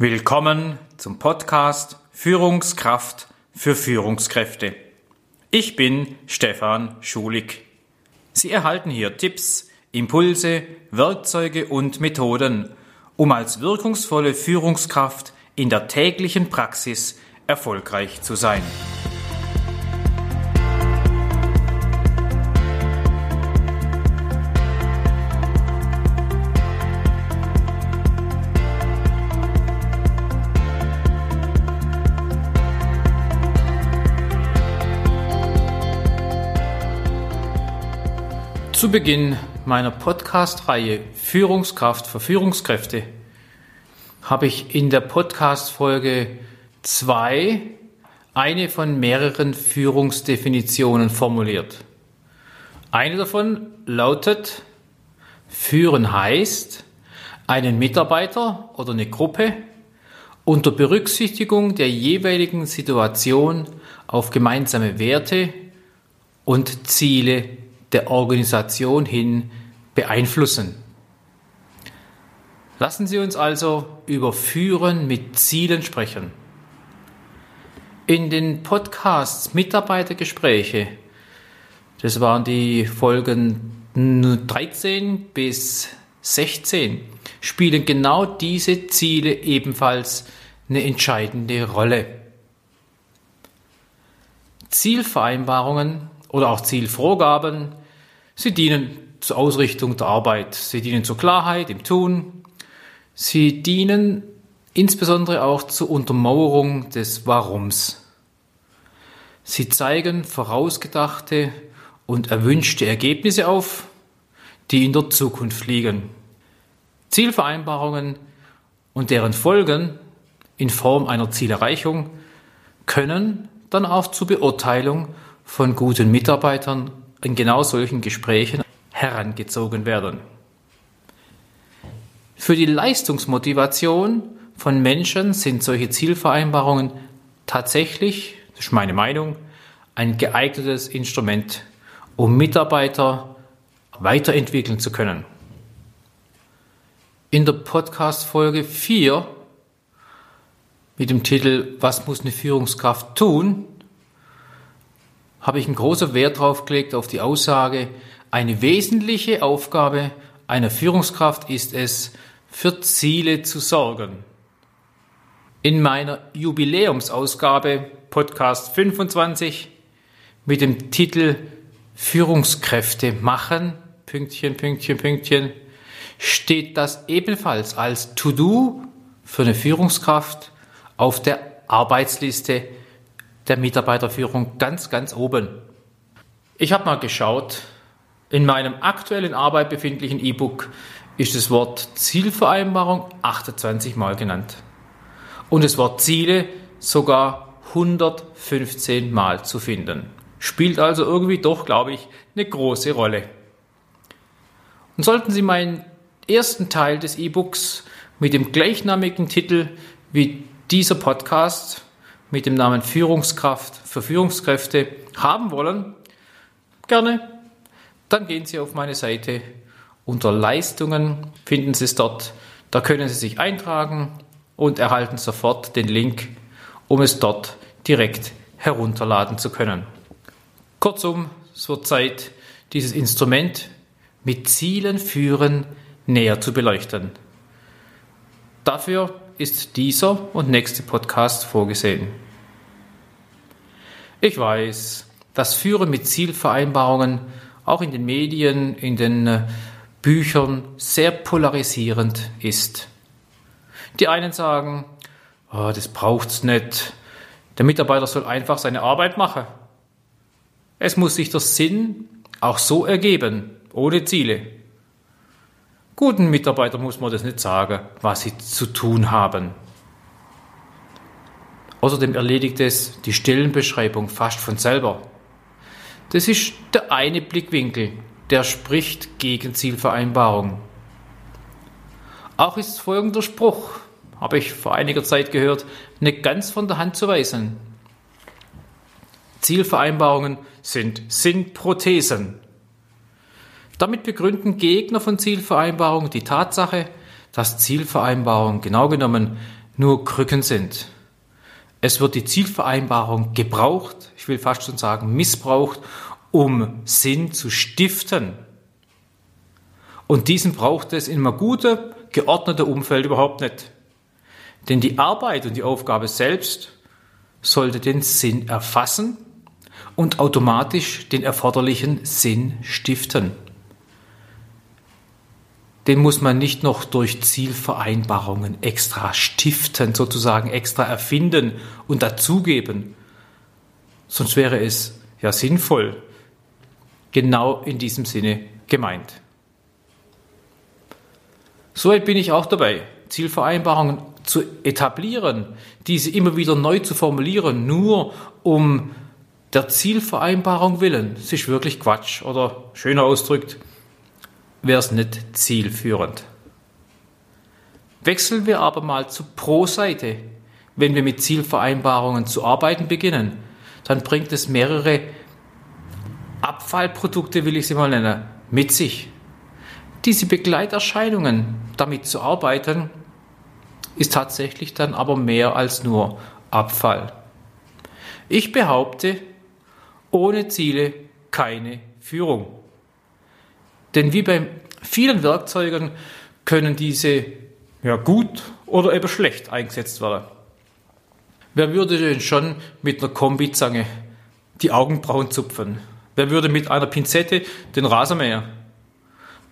Willkommen zum Podcast Führungskraft für Führungskräfte. Ich bin Stefan Schulig. Sie erhalten hier Tipps, Impulse, Werkzeuge und Methoden, um als wirkungsvolle Führungskraft in der täglichen Praxis erfolgreich zu sein. Zu Beginn meiner Podcast-Reihe Führungskraft für Führungskräfte habe ich in der Podcast-Folge 2 eine von mehreren Führungsdefinitionen formuliert. Eine davon lautet, führen heißt, einen Mitarbeiter oder eine Gruppe unter Berücksichtigung der jeweiligen Situation auf gemeinsame Werte und Ziele der Organisation hin beeinflussen. Lassen Sie uns also über Führen mit Zielen sprechen. In den Podcasts Mitarbeitergespräche, das waren die Folgen 13 bis 16, spielen genau diese Ziele ebenfalls eine entscheidende Rolle. Zielvereinbarungen oder auch Zielvorgaben. Sie dienen zur Ausrichtung der Arbeit. Sie dienen zur Klarheit im Tun. Sie dienen insbesondere auch zur Untermauerung des Warums. Sie zeigen vorausgedachte und erwünschte Ergebnisse auf, die in der Zukunft liegen. Zielvereinbarungen und deren Folgen in Form einer Zielerreichung können dann auch zur Beurteilung von guten Mitarbeitern in genau solchen Gesprächen herangezogen werden. Für die Leistungsmotivation von Menschen sind solche Zielvereinbarungen tatsächlich, das ist meine Meinung, ein geeignetes Instrument, um Mitarbeiter weiterentwickeln zu können. In der Podcast-Folge 4 mit dem Titel Was muss eine Führungskraft tun? Habe ich einen großen Wert drauf gelegt auf die Aussage, eine wesentliche Aufgabe einer Führungskraft ist es, für Ziele zu sorgen. In meiner Jubiläumsausgabe Podcast 25 mit dem Titel Führungskräfte machen, Pünktchen, Pünktchen, Pünktchen, steht das ebenfalls als To-Do für eine Führungskraft auf der Arbeitsliste der Mitarbeiterführung ganz, ganz oben. Ich habe mal geschaut, in meinem aktuellen Arbeit befindlichen E-Book ist das Wort Zielvereinbarung 28 Mal genannt. Und das Wort Ziele sogar 115 Mal zu finden. Spielt also irgendwie doch, glaube ich, eine große Rolle. Und sollten Sie meinen ersten Teil des E-Books mit dem gleichnamigen Titel wie dieser Podcast mit dem Namen Führungskraft für Führungskräfte haben wollen, gerne, dann gehen Sie auf meine Seite. Unter Leistungen finden Sie es dort. Da können Sie sich eintragen und erhalten sofort den Link, um es dort direkt herunterladen zu können. Kurzum, es wird Zeit, dieses Instrument mit Zielen führen näher zu beleuchten. Dafür ist dieser und nächste Podcast vorgesehen. Ich weiß, dass Führen mit Zielvereinbarungen auch in den Medien, in den äh, Büchern sehr polarisierend ist. Die einen sagen, oh, das braucht's nicht. Der Mitarbeiter soll einfach seine Arbeit machen. Es muss sich der Sinn auch so ergeben, ohne Ziele. Guten Mitarbeitern muss man das nicht sagen, was sie zu tun haben. Außerdem erledigt es die Stellenbeschreibung fast von selber. Das ist der eine Blickwinkel, der spricht gegen Zielvereinbarung. Auch ist folgender Spruch, habe ich vor einiger Zeit gehört, nicht ganz von der Hand zu weisen. Zielvereinbarungen sind Sinnprothesen. Damit begründen Gegner von Zielvereinbarungen die Tatsache, dass Zielvereinbarungen genau genommen nur Krücken sind. Es wird die Zielvereinbarung gebraucht, ich will fast schon sagen missbraucht, um Sinn zu stiften. Und diesen braucht es in einem guten, geordneten Umfeld überhaupt nicht. Denn die Arbeit und die Aufgabe selbst sollte den Sinn erfassen und automatisch den erforderlichen Sinn stiften. Den muss man nicht noch durch Zielvereinbarungen extra stiften, sozusagen extra erfinden und dazugeben. Sonst wäre es ja sinnvoll, genau in diesem Sinne gemeint. Soweit bin ich auch dabei, Zielvereinbarungen zu etablieren, diese immer wieder neu zu formulieren, nur um der Zielvereinbarung willen. Das ist wirklich Quatsch oder schöner ausdrückt, wäre es nicht zielführend. Wechseln wir aber mal zur Pro-Seite. Wenn wir mit Zielvereinbarungen zu arbeiten beginnen, dann bringt es mehrere Abfallprodukte, will ich sie mal nennen, mit sich. Diese Begleiterscheinungen, damit zu arbeiten, ist tatsächlich dann aber mehr als nur Abfall. Ich behaupte, ohne Ziele keine Führung. Denn wie bei vielen Werkzeugen können diese ja, gut oder eben schlecht eingesetzt werden. Wer würde denn schon mit einer Kombizange die Augenbrauen zupfen? Wer würde mit einer Pinzette den Rasenmäher?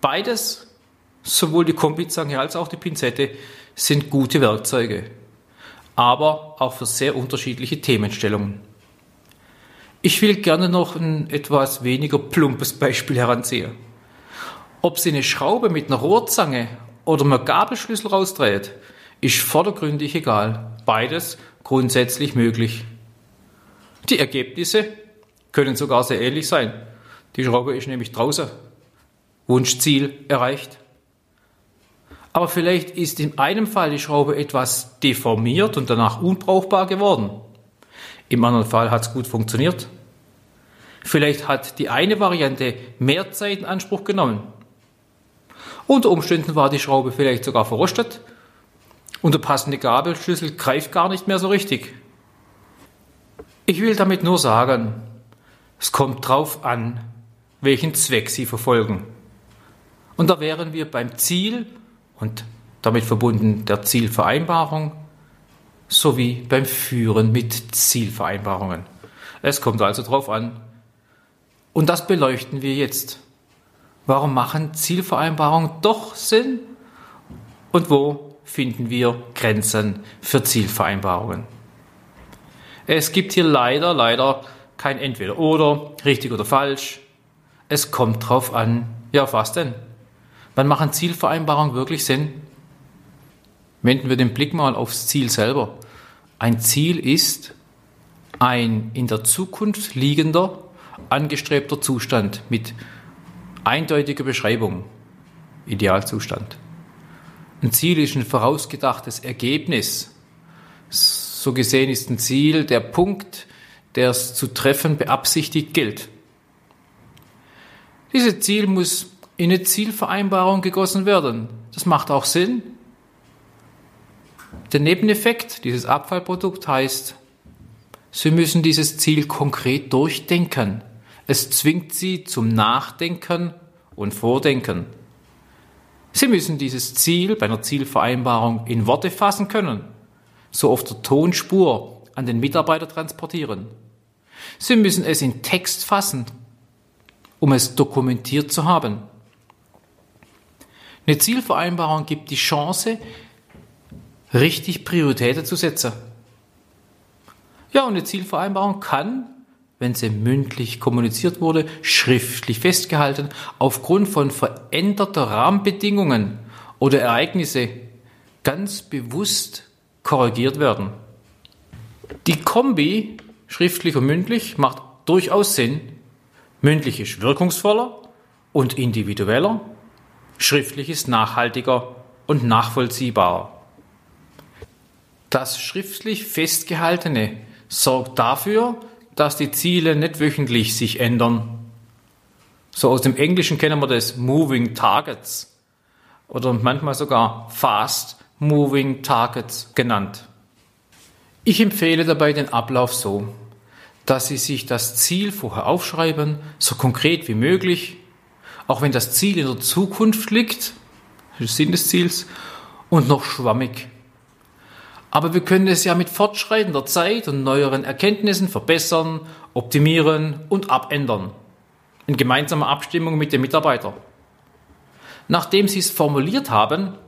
Beides, sowohl die Kombizange als auch die Pinzette, sind gute Werkzeuge, aber auch für sehr unterschiedliche Themenstellungen. Ich will gerne noch ein etwas weniger plumpes Beispiel heranziehen. Ob sie eine Schraube mit einer Rohrzange oder einem Gabelschlüssel rausdreht, ist vordergründig egal. Beides grundsätzlich möglich. Die Ergebnisse können sogar sehr ähnlich sein. Die Schraube ist nämlich draußen. Wunschziel erreicht. Aber vielleicht ist in einem Fall die Schraube etwas deformiert und danach unbrauchbar geworden. Im anderen Fall hat es gut funktioniert. Vielleicht hat die eine Variante mehr Zeit in Anspruch genommen. Unter Umständen war die Schraube vielleicht sogar verrostet und der passende Gabelschlüssel greift gar nicht mehr so richtig. Ich will damit nur sagen, es kommt drauf an, welchen Zweck Sie verfolgen. Und da wären wir beim Ziel und damit verbunden der Zielvereinbarung sowie beim Führen mit Zielvereinbarungen. Es kommt also darauf an. Und das beleuchten wir jetzt. Warum machen Zielvereinbarungen doch Sinn? Und wo finden wir Grenzen für Zielvereinbarungen? Es gibt hier leider, leider kein Entweder oder, richtig oder falsch. Es kommt drauf an, ja, was denn? Wann machen Zielvereinbarungen wirklich Sinn? Wenden wir den Blick mal aufs Ziel selber. Ein Ziel ist ein in der Zukunft liegender, angestrebter Zustand mit eindeutiger Beschreibung. Idealzustand. Ein Ziel ist ein vorausgedachtes Ergebnis. So gesehen ist ein Ziel der Punkt, der es zu treffen beabsichtigt gilt. Dieses Ziel muss in eine Zielvereinbarung gegossen werden. Das macht auch Sinn. Der Nebeneffekt dieses Abfallprodukt heißt, Sie müssen dieses Ziel konkret durchdenken. Es zwingt Sie zum Nachdenken und Vordenken. Sie müssen dieses Ziel bei einer Zielvereinbarung in Worte fassen können, so auf der Tonspur an den Mitarbeiter transportieren. Sie müssen es in Text fassen, um es dokumentiert zu haben. Eine Zielvereinbarung gibt die Chance, richtig Prioritäten zu setzen. Ja, und eine Zielvereinbarung kann, wenn sie mündlich kommuniziert wurde, schriftlich festgehalten, aufgrund von veränderter Rahmenbedingungen oder Ereignisse ganz bewusst korrigiert werden. Die Kombi, schriftlich und mündlich, macht durchaus Sinn. Mündlich ist wirkungsvoller und individueller Schriftlich ist nachhaltiger und nachvollziehbarer. Das schriftlich Festgehaltene sorgt dafür, dass die Ziele nicht wöchentlich sich ändern. So aus dem Englischen kennen wir das Moving Targets oder manchmal sogar Fast Moving Targets genannt. Ich empfehle dabei den Ablauf so, dass Sie sich das Ziel vorher aufschreiben, so konkret wie möglich, auch wenn das Ziel in der Zukunft liegt, das ist Sinn des Ziels, und noch schwammig. Aber wir können es ja mit fortschreitender Zeit und neueren Erkenntnissen verbessern, optimieren und abändern. In gemeinsamer Abstimmung mit dem Mitarbeiter. Nachdem Sie es formuliert haben,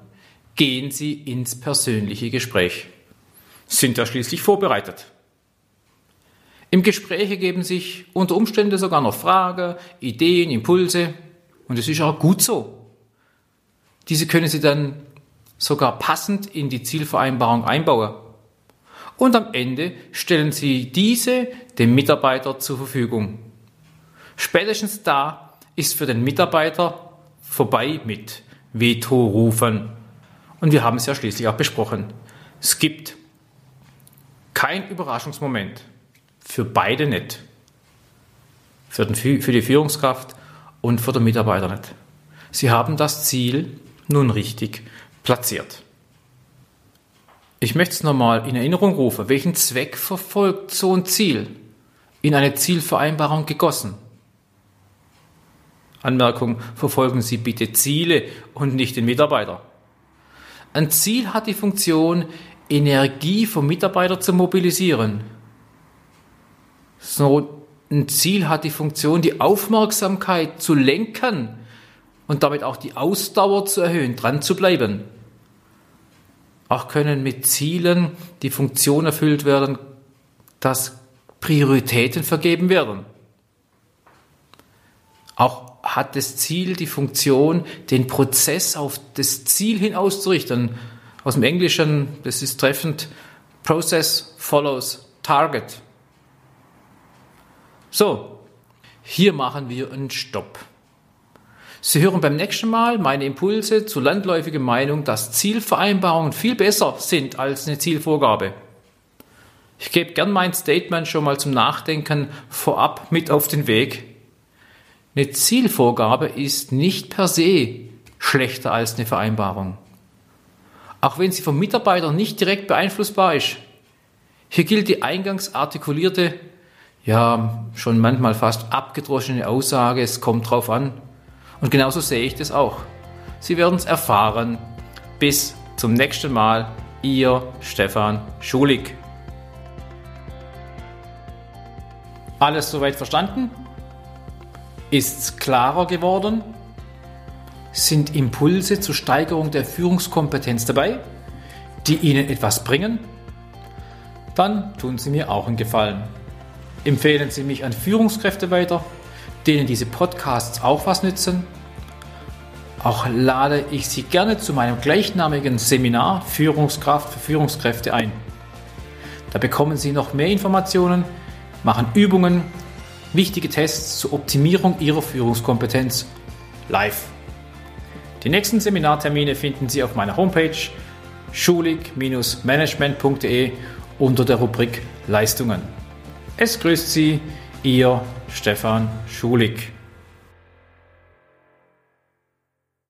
gehen Sie ins persönliche Gespräch. Sind ja schließlich vorbereitet. Im Gespräch ergeben sich unter Umständen sogar noch Fragen, Ideen, Impulse. Und es ist auch gut so. Diese können Sie dann sogar passend in die Zielvereinbarung einbauen. Und am Ende stellen Sie diese dem Mitarbeiter zur Verfügung. Spätestens da ist für den Mitarbeiter vorbei mit Veto rufen. Und wir haben es ja schließlich auch besprochen. Es gibt kein Überraschungsmoment. Für beide nicht. Für, den, für die Führungskraft und für den Mitarbeiter nicht. Sie haben das Ziel nun richtig platziert. Ich möchte es nochmal in Erinnerung rufen. Welchen Zweck verfolgt so ein Ziel? In eine Zielvereinbarung gegossen. Anmerkung, verfolgen Sie bitte Ziele und nicht den Mitarbeiter. Ein Ziel hat die Funktion, Energie vom Mitarbeiter zu mobilisieren. So ein Ziel hat die Funktion, die Aufmerksamkeit zu lenken und damit auch die Ausdauer zu erhöhen, dran zu bleiben. Auch können mit Zielen die Funktion erfüllt werden, dass Prioritäten vergeben werden. Auch hat das Ziel die Funktion, den Prozess auf das Ziel hin auszurichten. Aus dem Englischen, das ist treffend, Process follows Target. So, hier machen wir einen Stopp. Sie hören beim nächsten Mal meine Impulse zur landläufigen Meinung, dass Zielvereinbarungen viel besser sind als eine Zielvorgabe. Ich gebe gern mein Statement schon mal zum Nachdenken vorab mit auf den Weg. Eine Zielvorgabe ist nicht per se schlechter als eine Vereinbarung. Auch wenn sie vom Mitarbeiter nicht direkt beeinflussbar ist. Hier gilt die eingangs artikulierte, ja, schon manchmal fast abgedroschene Aussage, es kommt drauf an. Und genauso sehe ich das auch. Sie werden es erfahren. Bis zum nächsten Mal. Ihr Stefan Schulig. Alles soweit verstanden? Ist's klarer geworden? Sind Impulse zur Steigerung der Führungskompetenz dabei, die Ihnen etwas bringen? Dann tun Sie mir auch einen Gefallen. Empfehlen Sie mich an Führungskräfte weiter denen diese Podcasts auch was nützen. Auch lade ich Sie gerne zu meinem gleichnamigen Seminar Führungskraft für Führungskräfte ein. Da bekommen Sie noch mehr Informationen, machen Übungen, wichtige Tests zur Optimierung Ihrer Führungskompetenz live. Die nächsten Seminartermine finden Sie auf meiner Homepage schulig-management.de unter der Rubrik Leistungen. Es grüßt Sie Ihr Stefan Schulig.